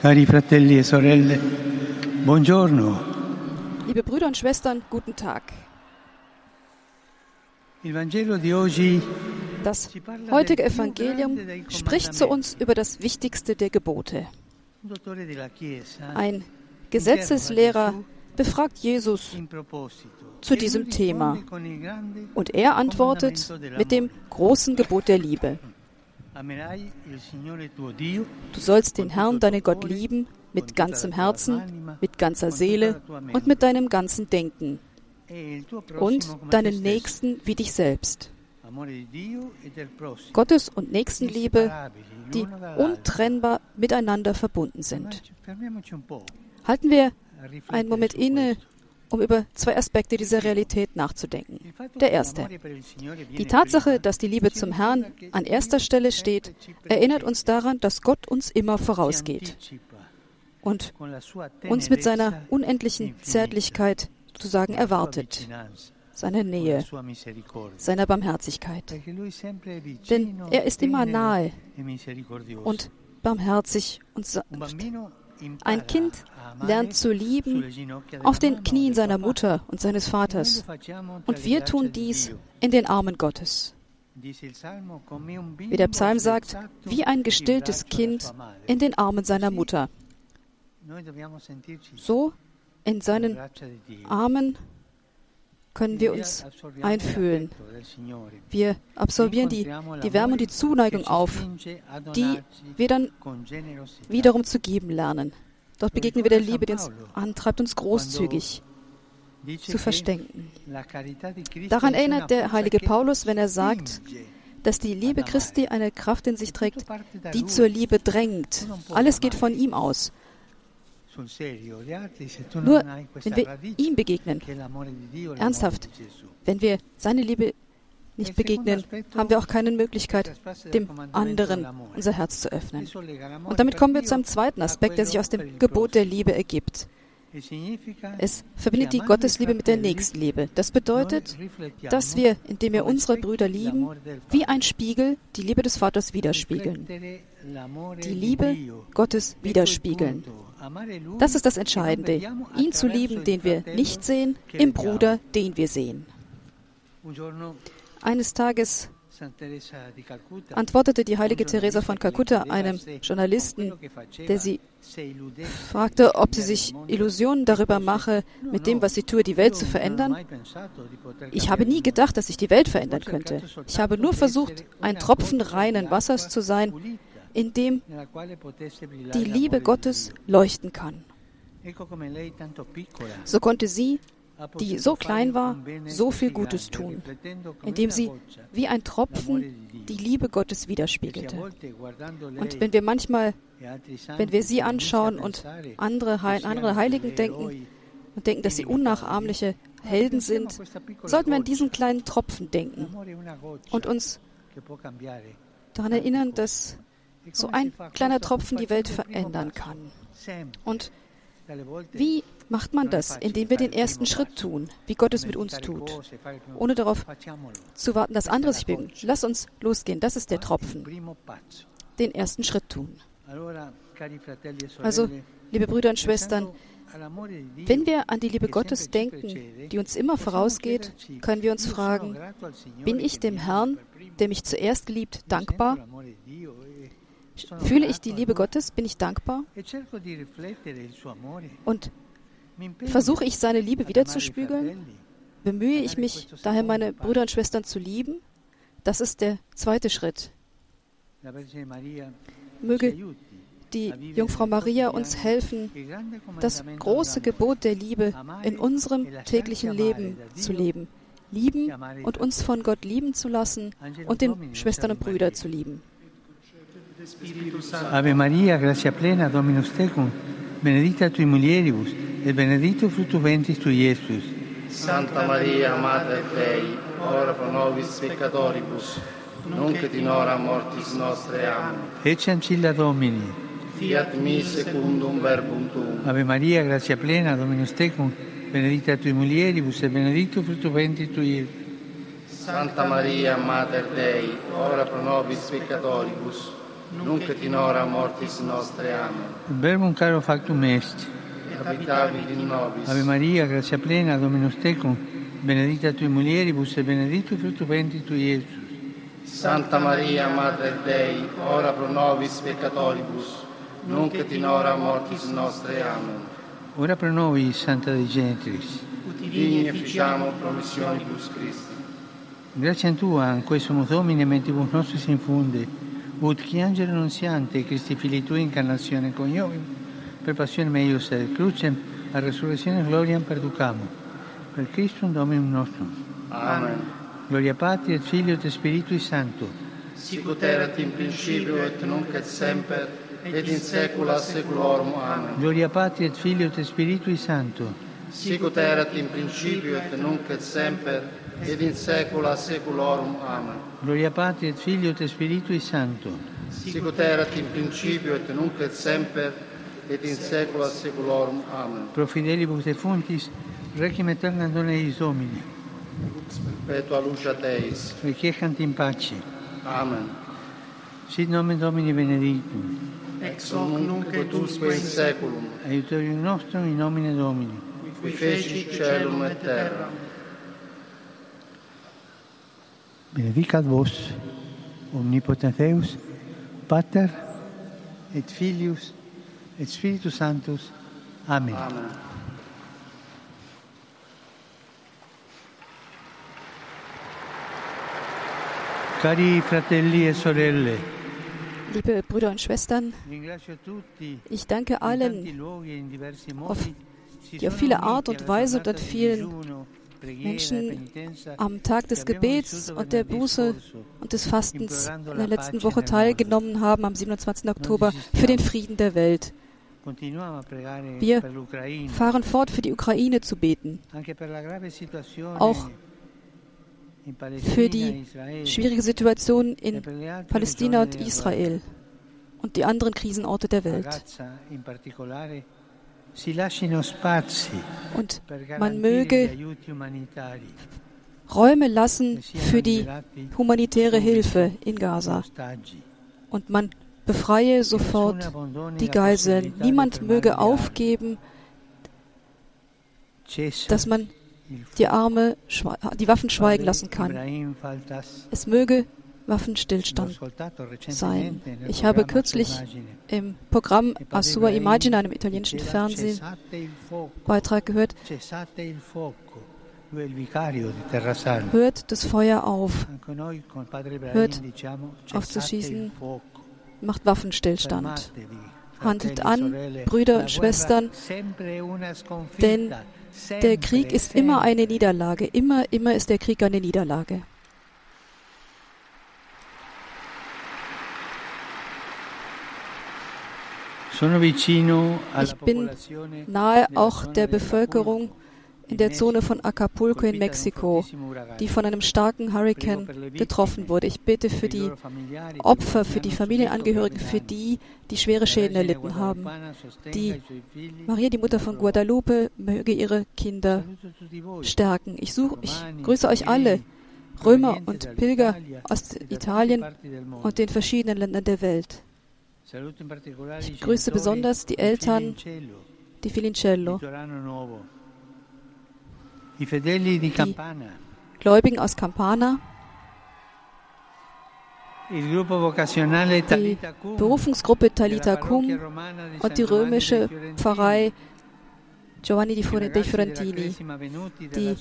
Cari fratelli e sorelle, buongiorno. Liebe Brüder und Schwestern, guten Tag. Das heutige Evangelium spricht zu uns über das Wichtigste der Gebote. Ein Gesetzeslehrer befragt Jesus zu e diesem Thema und er antwortet mit dem großen Gebot der Liebe. Du sollst den Herrn, deinen Gott, lieben mit ganzem Herzen, mit ganzer Seele und mit deinem ganzen Denken e und deinen. Nächsten wie dich selbst. E. Gottes und Nächstenliebe, die untrennbar miteinander verbunden sind. Halten wir einen Moment inne. Um über zwei Aspekte dieser Realität nachzudenken. Der erste. Die Tatsache, dass die Liebe zum Herrn an erster Stelle steht, erinnert uns daran, dass Gott uns immer vorausgeht und uns mit seiner unendlichen Zärtlichkeit sozusagen erwartet, seiner Nähe, seiner Barmherzigkeit. Denn er ist immer nahe e und barmherzig und Un sanft. Ein Kind lernt zu lieben auf den Knien seiner. Mutter und seines Vaters. Und wir tun di dies in den Armen Gottes. Wie der Psalm sagt, wie ein in gestilltes Kind in den Armen seiner Mutter. So in seinen. Armen können wir uns einfühlen. Wir absorbieren die, die Wärme und die Zuneigung auf, die wir dann wiederum zu geben lernen. Dort begegnen wir der Liebe, die uns antreibt, uns großzügig zu verstenken. Daran erinnert der heilige Paulus, wenn er sagt, dass die Liebe Christi eine Kraft in sich trägt, die zur Liebe drängt. Alles geht von ihm aus. Nur wenn wir ihm begegnen, ernsthaft, wenn wir seine Liebe nicht begegnen, haben wir auch keine Möglichkeit, dem anderen unser Herz zu öffnen. Und damit kommen wir zu einem zweiten Aspekt, der sich aus dem Gebot der Liebe ergibt. Es verbindet die Gottesliebe mit der Nächstenliebe. Das bedeutet, dass wir, indem wir unsere Brüder lieben, wie ein Spiegel die Liebe des Vaters widerspiegeln. Die Liebe Gottes widerspiegeln. Das ist das Entscheidende, ihn zu lieben, den wir nicht sehen, im Bruder, den wir sehen. Eines Tages antwortete die heilige Teresa von Kalkutta einem Journalisten, der sie fragte, ob sie sich Illusionen darüber mache, mit dem, was sie tue, die Welt zu verändern. Ich habe nie gedacht, dass ich die Welt verändern könnte. Ich habe nur versucht, ein Tropfen reinen Wassers zu sein, in dem die Liebe Gottes leuchten kann. So konnte sie, die so klein war, so viel Gutes tun, indem sie wie ein Tropfen die Liebe Gottes widerspiegelte. Und wenn wir manchmal, wenn wir sie anschauen und andere, andere Heiligen denken und denken, dass sie unnachahmliche Helden sind, sollten wir an diesen kleinen Tropfen denken und uns daran erinnern, dass so ein kleiner Tropfen die Welt verändern kann. Und wie macht man das? Indem wir den ersten Schritt tun, wie Gott es mit uns tut, ohne darauf zu warten, dass andere sich bewegen. Lass uns losgehen, das ist der Tropfen. Den ersten Schritt tun. Also, liebe Brüder und Schwestern, wenn wir an die Liebe Gottes denken, die uns immer vorausgeht, können wir uns fragen, bin ich dem Herrn, der mich zuerst liebt, dankbar? Fühle ich die Liebe Gottes? Bin ich dankbar? Und versuche ich seine Liebe wiederzuspiegeln? Bemühe ich mich daher, meine Brüder und Schwestern zu lieben? Das ist der zweite Schritt. Möge die Jungfrau Maria uns helfen, das große Gebot der Liebe in unserem täglichen Leben zu leben. Lieben und uns von Gott lieben zu lassen und den Schwestern und Brüdern zu lieben. Ave Maria, grazia plena, Dominus tecum, benedicta tui mulieribus, et benedictus fructus ventris tui, Iesus. Santa Maria, Mater Dei, ora pro nobis peccatoribus, nunc et in hora mortis nostre. Amen. Ecce ancilla Domini. Fiat mi secundum verbum tuum. Ave Maria, grazia plena, Dominus tecum, benedicta tui mulieribus, et benedictus fructus ventris tui, Iesus. Santa Maria, Mater Dei, ora pro nobis peccatoribus, nunc et in hora mortis nostre. Amen. Verbum caro factum est. Et in nobis. Ave Maria, grazia plena, Dominus tecum, benedicta tui mulieribus e benedictus fructus ventris tui, Iesus. Santa Maria, Mater Dei, ora pro nobis peccatoribus, nunc et in hora mortis nostre. Amen. Ora pro nobis, Santa Dei Gentris. Digni efficiamo promissionibus Christi. Grazie a Tua, in questo Domine, mentibus nostris infunde, qui angelo annunziante, Christi fili Tui incarnazione coniovim, per passione meius et crucem, a resurrezione gloriam perducamo. Per Christum Dominum nostrum. Amen. Gloria Patri et Filio et Spiritui Sancto. Sicut erat in principio et nunc et semper et in saecula saeculorum. Amen. Gloria Patri et Filio et Spiritui Sancto. Sicut erat in principio et nunc et semper et in saecula saeculorum. Amen. Gloria Patri et Filio et Spiritui Sancto. Sicut erat in principio et nunc et semper et in saecula saeculorum. Amen. Pro fidelibus defuntis, requiem aeternam dona eis Domini. Perpetua lucia Deis. Requiescant in pace. Amen. Sit nomen Domini benedictum. Ex hoc nunc et usque in saeculum. Aiutorium nostrum in nomine Domini. Qui feci celum et terra. Benedicat vos, omnipotens Deus, Pater et Filius et Spiritus Sanctus. Amen. Amen. Cari fratelli e sorelle, Liebe Brüder und Schwestern, ringrazio tutti ich danke allen, luoghi e in diversi auf- die auf viele Art und Weise di vielen Menschen am Tag des Gebets und der Buße und des Fastens in der letzten Woche teilgenommen haben, am 27. Oktober, für den Frieden der Welt. Wir Fahren fort, für die Ukraine zu beten, Auch für die schwierige Situation in Palästina und Israel und die anderen Krisenorte der Welt. Und man möge Räume lassen für die humanitäre Hilfe in Gaza und man befreie sofort die Geiseln. Niemand möge aufgeben, dass man die. Arme, die Waffen schweigen lassen kann. Es möge Waffenstillstand sein. Ich habe kürzlich im Programm Asua Imagine, einem italienischen Fernsehen, Beitrag gehört, hört das Feuer auf, Hört auf zu schießen. macht Waffenstillstand. Handelt an. Brüder und Schwestern, denn Der Krieg ist immer eine Niederlage. Immer, immer ist der Krieg eine Niederlage. Ich bin Nahe auch der Bevölkerung in der Zone von Acapulco in Mexiko, die von einem starken Hurrikan getroffen wurde. Ich bete für die Opfer, für die Familienangehörigen, für die, die schwere Schäden erlitten haben. Die Maria, die Mutter von Guadalupe, möge ihre Kinder stärken. Ich, suche, ich grüße euch alle, Römer und Pilger aus Italien und den verschiedenen Ländern der Welt. Ich grüße besonders die Eltern, Die Filincello, I fedeli di Campana, Gläubigen aus Campana, die Berufungsgruppe Talita Cum und die römische Pfarrei Giovanni di Fiorentini, die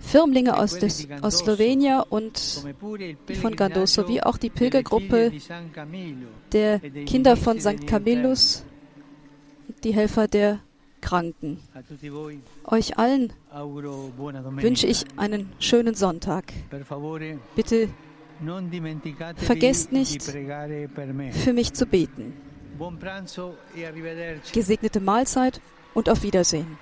Firmlinge aus, des, aus Slowenien und von Gandos pellegrinaggio sowie auch die Pilgergruppe der Kinder von St. Camillus, die Helfer der Kranken. Euch allen wünsche ich einen schönen Sonntag. Bitte Vergesst nicht, für mich zu beten. Gesegnete Mahlzeit und auf Wiedersehen.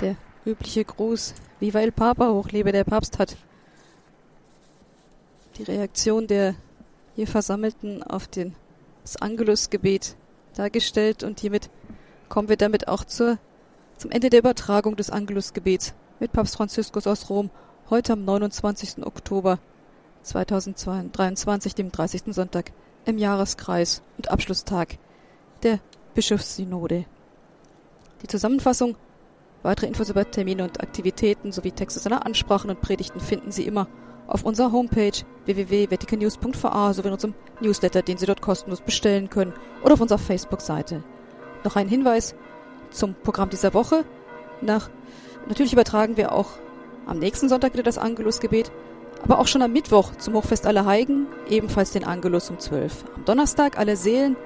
Der übliche Gruß, Viva el Papa, hochlebe der Papst, hat die Reaktion der hier Versammelten auf den, das Angelusgebet dargestellt und hiermit kommen wir damit auch zur, zum Ende der Übertragung des Angelusgebets mit Papst Franziskus aus Rom heute am 29. Oktober 2023, dem 30. Sonntag im Jahreskreis und Abschlusstag der Bischofssynode. Die Zusammenfassung, weitere Infos über Termine und Aktivitäten sowie Texte seiner Ansprachen und Predigten finden Sie immer auf unserer Homepage www.vaticanews.va sowie in unserem Newsletter, den Sie dort kostenlos bestellen können oder auf unserer Facebook-Seite. Noch ein Hinweis zum Programm dieser Woche. Nach, natürlich übertragen wir auch am nächsten Sonntag wieder das Angelusgebet, aber auch schon am Mittwoch zum Hochfest aller Heiligen ebenfalls den Angelus um 12. Am Donnerstag alle Seelen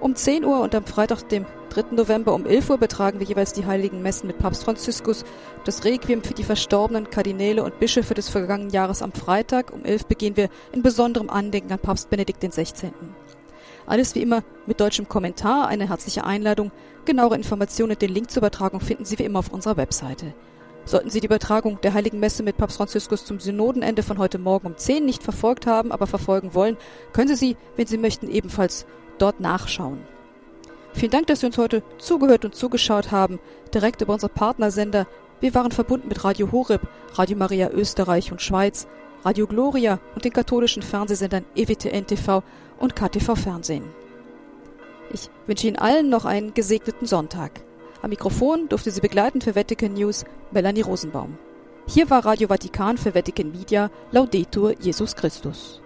um 10 Uhr und am Freitag, dem 3. November um 11 Uhr betragen wir jeweils die heiligen Messen mit Papst Franziskus, das Requiem für die verstorbenen Kardinäle und Bischöfe des vergangenen Jahres am Freitag. Um 11 begehen wir in besonderem Andenken an Papst Benedikt XVI. Alles wie immer mit deutschem Kommentar, eine herzliche Einladung. Genauere Informationen und den Link zur Übertragung finden Sie wie immer auf unserer Webseite. Sollten Sie die Übertragung der Heiligen Messe mit Papst Franziskus zum Synodenende von heute Morgen um 10 nicht verfolgt haben, aber verfolgen wollen, können Sie sie, wenn Sie möchten, ebenfalls dort nachschauen. Vielen Dank, dass Sie uns heute zugehört und zugeschaut haben, direkt über unsere Partnersender. Wir waren verbunden mit Radio Horeb, Radio Maria Österreich und Schweiz, Radio Gloria und den katholischen Fernsehsendern EWTN TV und KTV Fernsehen. Ich wünsche Ihnen allen noch einen gesegneten Sonntag. Am Mikrofon durfte sie begleiten für Vatican News Melanie Rosenbaum. Hier war Radio Vatikan für Vatican Media Laudetur Jesus Christus.